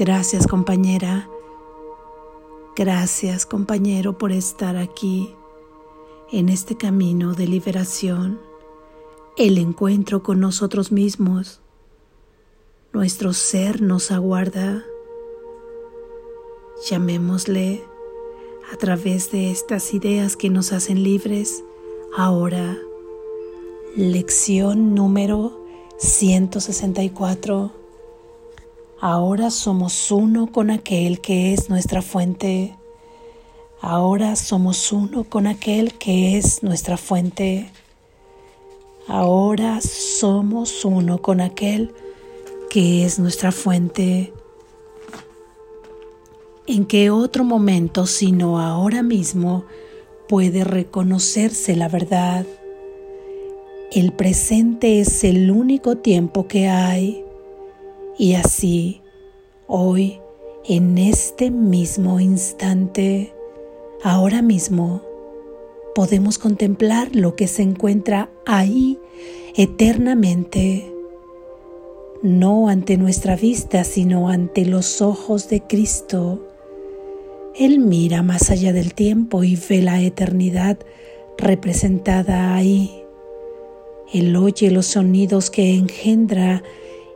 Gracias compañera. Gracias compañero por estar aquí en este camino de liberación, el encuentro con nosotros mismos. Nuestro ser nos aguarda. Llamémosle a través de estas ideas que nos hacen libres ahora. Lección número 164 Ahora somos uno con aquel que es nuestra fuente. Ahora somos uno con aquel que es nuestra fuente. Ahora somos uno con aquel que es nuestra fuente. ¿En qué otro momento sino ahora mismo puede reconocerse la verdad? El presente es el único tiempo que hay. Y así, hoy, en este mismo instante, ahora mismo, podemos contemplar lo que se encuentra ahí eternamente, no ante nuestra vista, sino ante los ojos de Cristo. Él mira más allá del tiempo y ve la eternidad representada ahí. Él oye los sonidos que engendra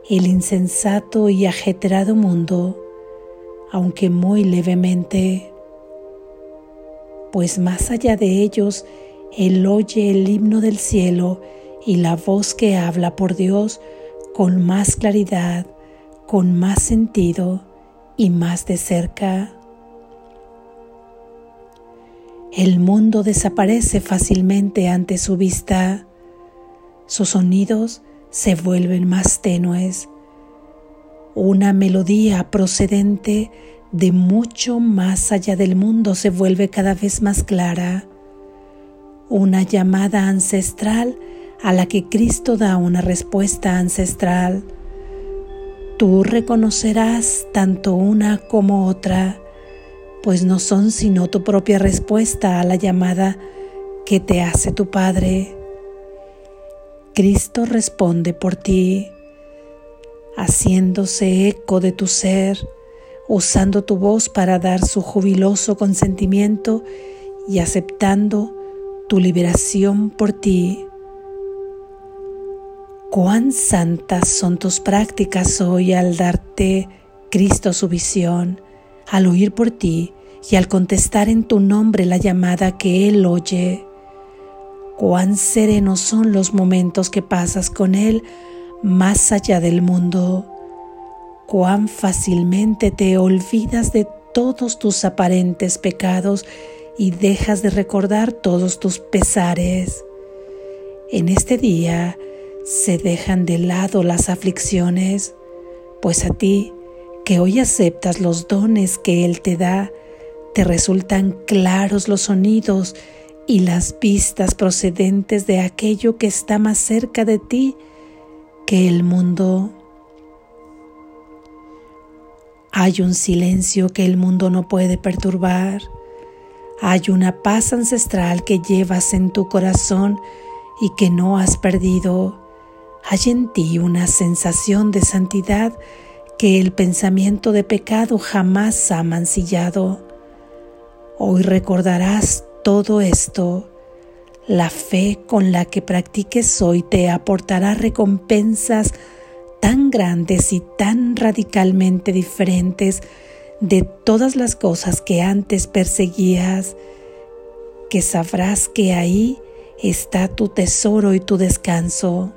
el insensato y ajetreado mundo, aunque muy levemente, pues más allá de ellos, Él oye el himno del cielo y la voz que habla por Dios con más claridad, con más sentido y más de cerca. El mundo desaparece fácilmente ante su vista. Sus sonidos se vuelven más tenues. Una melodía procedente de mucho más allá del mundo se vuelve cada vez más clara. Una llamada ancestral a la que Cristo da una respuesta ancestral. Tú reconocerás tanto una como otra, pues no son sino tu propia respuesta a la llamada que te hace tu Padre. Cristo responde por ti, haciéndose eco de tu ser, usando tu voz para dar su jubiloso consentimiento y aceptando tu liberación por ti. Cuán santas son tus prácticas hoy al darte Cristo su visión, al oír por ti y al contestar en tu nombre la llamada que Él oye. Cuán serenos son los momentos que pasas con Él más allá del mundo. Cuán fácilmente te olvidas de todos tus aparentes pecados y dejas de recordar todos tus pesares. En este día se dejan de lado las aflicciones, pues a ti, que hoy aceptas los dones que Él te da, te resultan claros los sonidos y las vistas procedentes de aquello que está más cerca de ti que el mundo. Hay un silencio que el mundo no puede perturbar. Hay una paz ancestral que llevas en tu corazón y que no has perdido. Hay en ti una sensación de santidad que el pensamiento de pecado jamás ha mancillado. Hoy recordarás todo esto, la fe con la que practiques hoy te aportará recompensas tan grandes y tan radicalmente diferentes de todas las cosas que antes perseguías, que sabrás que ahí está tu tesoro y tu descanso.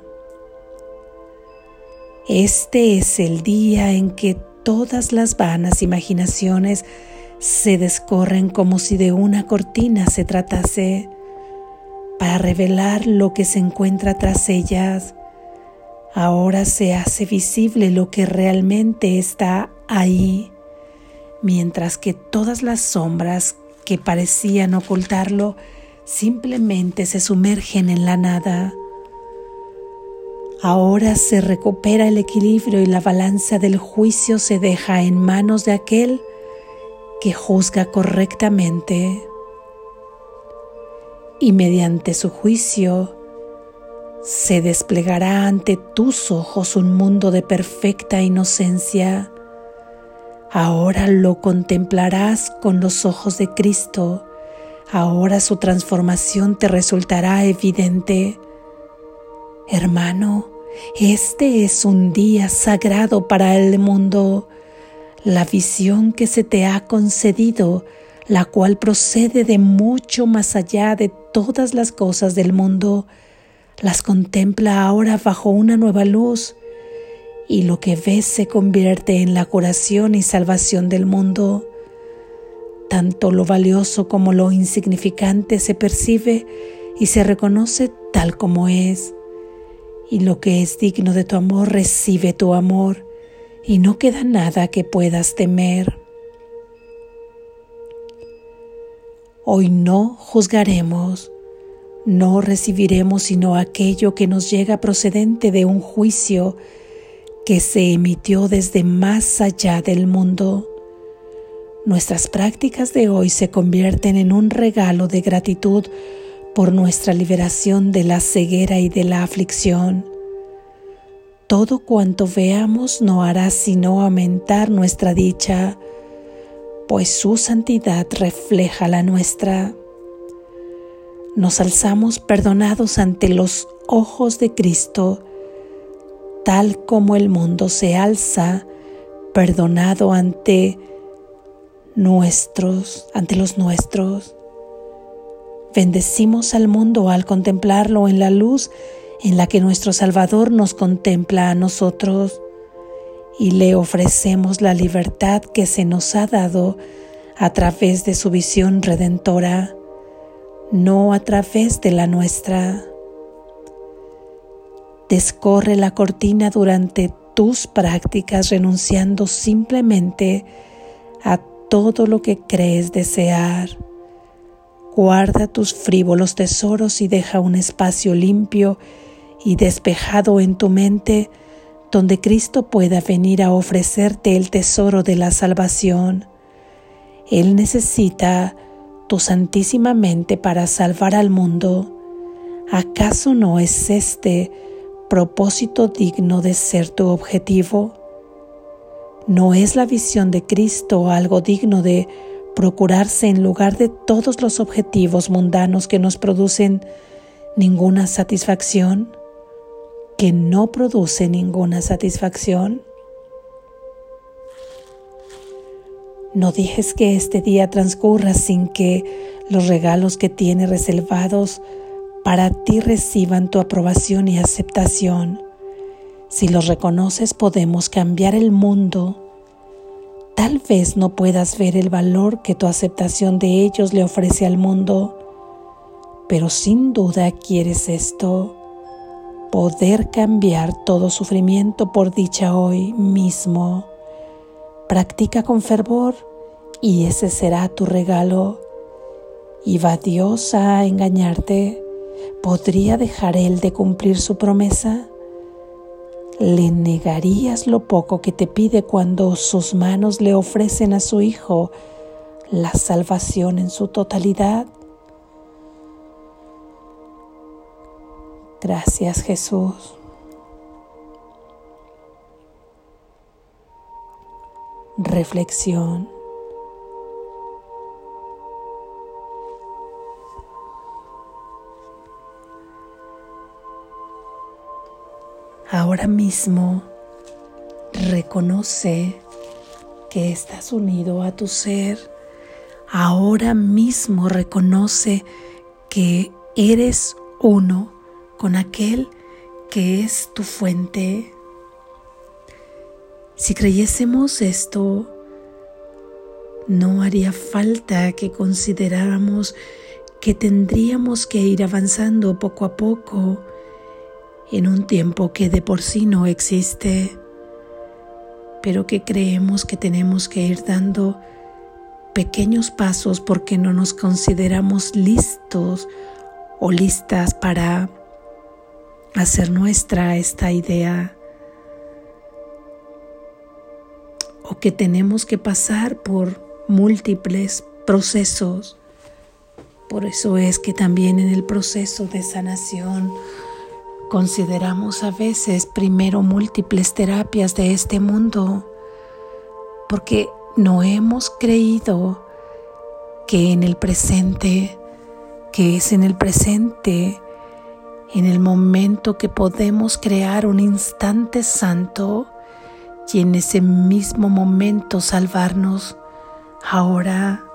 Este es el día en que todas las vanas imaginaciones se descorren como si de una cortina se tratase para revelar lo que se encuentra tras ellas. Ahora se hace visible lo que realmente está ahí, mientras que todas las sombras que parecían ocultarlo simplemente se sumergen en la nada. Ahora se recupera el equilibrio y la balanza del juicio se deja en manos de aquel que juzga correctamente y mediante su juicio se desplegará ante tus ojos un mundo de perfecta inocencia. Ahora lo contemplarás con los ojos de Cristo. Ahora su transformación te resultará evidente. Hermano, este es un día sagrado para el mundo. La visión que se te ha concedido, la cual procede de mucho más allá de todas las cosas del mundo, las contempla ahora bajo una nueva luz y lo que ves se convierte en la curación y salvación del mundo. Tanto lo valioso como lo insignificante se percibe y se reconoce tal como es. Y lo que es digno de tu amor recibe tu amor y no queda nada que puedas temer. Hoy no juzgaremos, no recibiremos sino aquello que nos llega procedente de un juicio que se emitió desde más allá del mundo. Nuestras prácticas de hoy se convierten en un regalo de gratitud por nuestra liberación de la ceguera y de la aflicción. Todo cuanto veamos no hará sino aumentar nuestra dicha, pues su santidad refleja la nuestra. Nos alzamos perdonados ante los ojos de Cristo, tal como el mundo se alza perdonado ante nuestros, ante los nuestros. Bendecimos al mundo al contemplarlo en la luz en la que nuestro Salvador nos contempla a nosotros y le ofrecemos la libertad que se nos ha dado a través de su visión redentora, no a través de la nuestra. Descorre la cortina durante tus prácticas renunciando simplemente a todo lo que crees desear. Guarda tus frívolos tesoros y deja un espacio limpio y despejado en tu mente donde Cristo pueda venir a ofrecerte el tesoro de la salvación. Él necesita tu santísima mente para salvar al mundo. ¿Acaso no es este propósito digno de ser tu objetivo? ¿No es la visión de Cristo algo digno de procurarse en lugar de todos los objetivos mundanos que nos producen ninguna satisfacción? ¿Que no produce ninguna satisfacción? No dejes que este día transcurra sin que los regalos que tiene reservados para ti reciban tu aprobación y aceptación. Si los reconoces podemos cambiar el mundo. Tal vez no puedas ver el valor que tu aceptación de ellos le ofrece al mundo, pero sin duda quieres esto, poder cambiar todo sufrimiento por dicha hoy mismo. Practica con fervor y ese será tu regalo. ¿Y va Dios a engañarte? ¿Podría dejar Él de cumplir su promesa? ¿Le negarías lo poco que te pide cuando sus manos le ofrecen a su Hijo la salvación en su totalidad? Gracias Jesús. Reflexión. Ahora mismo reconoce que estás unido a tu ser. Ahora mismo reconoce que eres uno con aquel que es tu fuente. Si creyésemos esto, no haría falta que consideráramos que tendríamos que ir avanzando poco a poco en un tiempo que de por sí no existe, pero que creemos que tenemos que ir dando pequeños pasos porque no nos consideramos listos o listas para hacer nuestra esta idea o que tenemos que pasar por múltiples procesos. Por eso es que también en el proceso de sanación Consideramos a veces primero múltiples terapias de este mundo, porque no hemos creído que en el presente, que es en el presente, en el momento que podemos crear un instante santo y en ese mismo momento salvarnos. Ahora,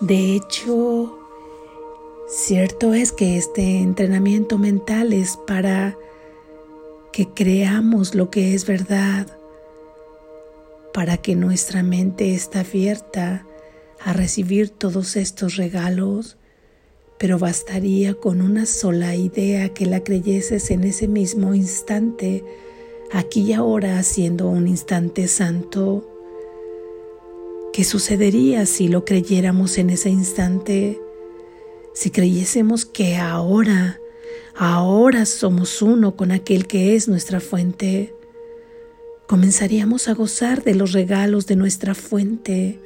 de hecho, cierto es que este entrenamiento mental es para que creamos lo que es verdad, para que nuestra mente esté abierta a recibir todos estos regalos pero bastaría con una sola idea que la creyeses en ese mismo instante, aquí y ahora haciendo un instante santo. ¿Qué sucedería si lo creyéramos en ese instante? Si creyésemos que ahora, ahora somos uno con aquel que es nuestra fuente, comenzaríamos a gozar de los regalos de nuestra fuente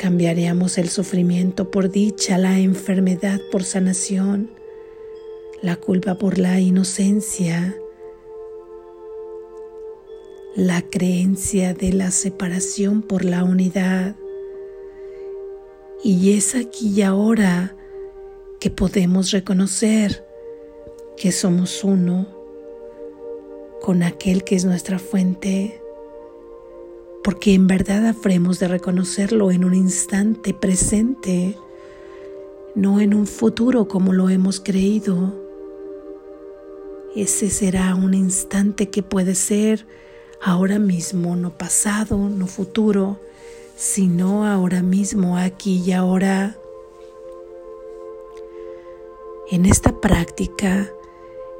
Cambiaríamos el sufrimiento por dicha, la enfermedad por sanación, la culpa por la inocencia, la creencia de la separación por la unidad. Y es aquí y ahora que podemos reconocer que somos uno con aquel que es nuestra fuente porque en verdad habremos de reconocerlo en un instante presente, no en un futuro como lo hemos creído. Ese será un instante que puede ser ahora mismo, no pasado, no futuro, sino ahora mismo, aquí y ahora. En esta práctica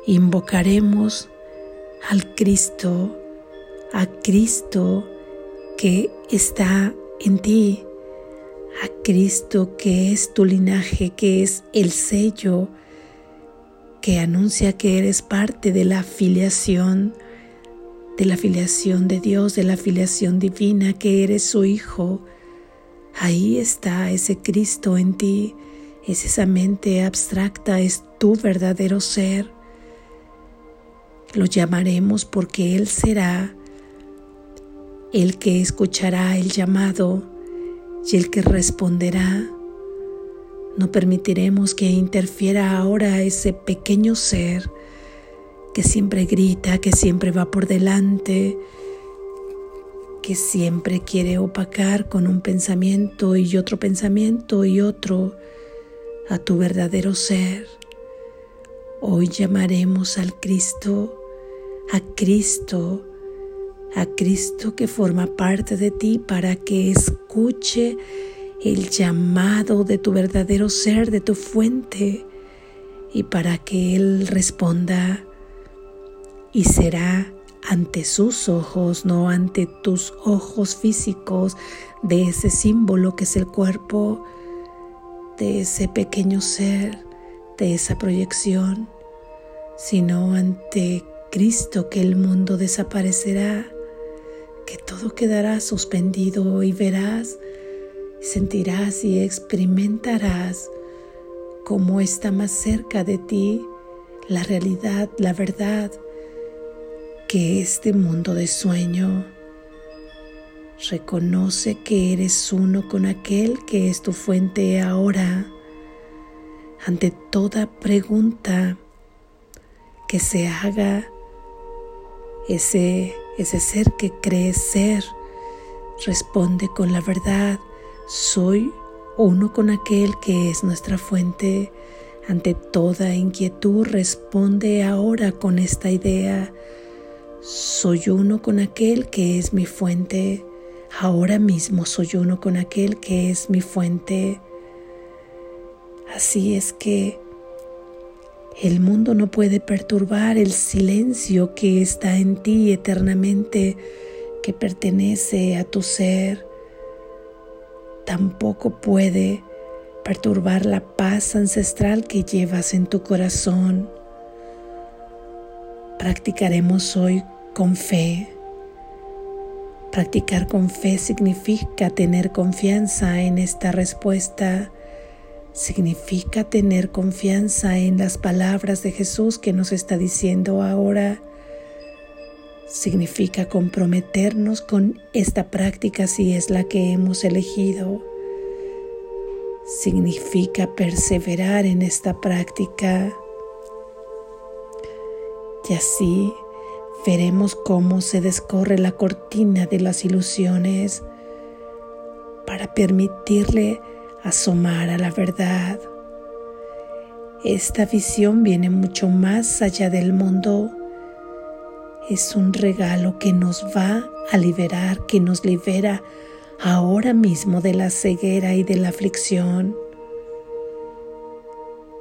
invocaremos al Cristo, a Cristo que está en ti, a Cristo que es tu linaje, que es el sello que anuncia que eres parte de la filiación, de la filiación de Dios, de la filiación divina, que eres su Hijo. Ahí está ese Cristo en ti, es esa mente abstracta, es tu verdadero ser. Lo llamaremos porque Él será el que escuchará el llamado y el que responderá. No permitiremos que interfiera ahora ese pequeño ser que siempre grita, que siempre va por delante, que siempre quiere opacar con un pensamiento y otro pensamiento y otro a tu verdadero ser. Hoy llamaremos al Cristo, a Cristo, a Cristo que forma parte de ti para que escuche el llamado de tu verdadero ser, de tu fuente, y para que Él responda y será ante sus ojos, no ante tus ojos físicos de ese símbolo que es el cuerpo, de ese pequeño ser, de esa proyección, sino ante Cristo que el mundo desaparecerá que todo quedará suspendido y verás, sentirás y experimentarás cómo está más cerca de ti la realidad, la verdad, que este mundo de sueño. Reconoce que eres uno con aquel que es tu fuente ahora. Ante toda pregunta que se haga, ese ese ser que cree ser responde con la verdad, soy uno con aquel que es nuestra fuente. Ante toda inquietud responde ahora con esta idea, soy uno con aquel que es mi fuente. Ahora mismo soy uno con aquel que es mi fuente. Así es que el mundo no puede perturbar el silencio que está en ti eternamente, que pertenece a tu ser. Tampoco puede perturbar la paz ancestral que llevas en tu corazón. Practicaremos hoy con fe. Practicar con fe significa tener confianza en esta respuesta significa tener confianza en las palabras de Jesús que nos está diciendo ahora, significa comprometernos con esta práctica si es la que hemos elegido. Significa perseverar en esta práctica. Y así veremos cómo se descorre la cortina de las ilusiones para permitirle asomar a la verdad. Esta visión viene mucho más allá del mundo. Es un regalo que nos va a liberar, que nos libera ahora mismo de la ceguera y de la aflicción.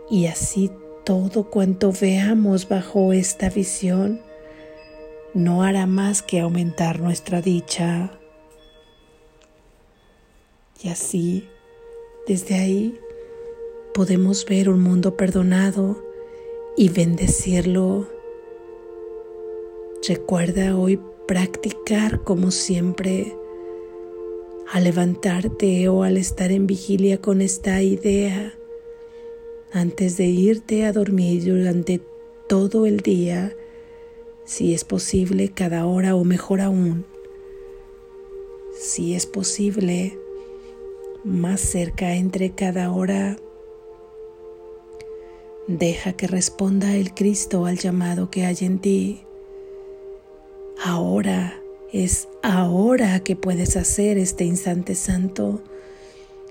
Y así todo cuanto veamos bajo esta visión no hará más que aumentar nuestra dicha. Y así, desde ahí, podemos ver un mundo perdonado y bendecirlo. Recuerda hoy practicar como siempre al levantarte o al estar en vigilia con esta idea antes de irte a dormir durante todo el día, si es posible cada hora o mejor aún, si es posible más cerca entre cada hora Deja que responda el Cristo al llamado que hay en ti. Ahora es ahora que puedes hacer este instante santo.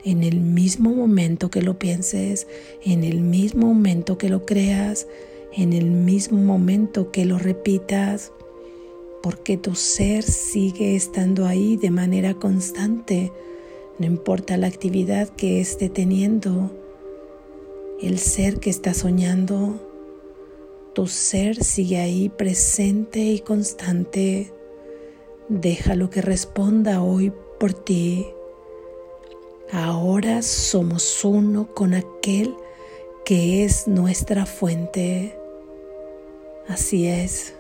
En el mismo momento que lo pienses, en el mismo momento que lo creas, en el mismo momento que lo repitas, porque tu ser sigue estando ahí de manera constante, no importa la actividad que esté teniendo el ser que está soñando, tu ser sigue ahí presente y constante. Déjalo que responda hoy por ti. Ahora somos uno con aquel que es nuestra fuente. Así es.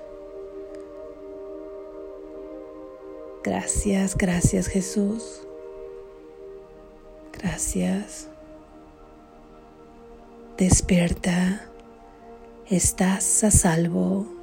Gracias, gracias Jesús. Gracias. Despierta, estás a salvo.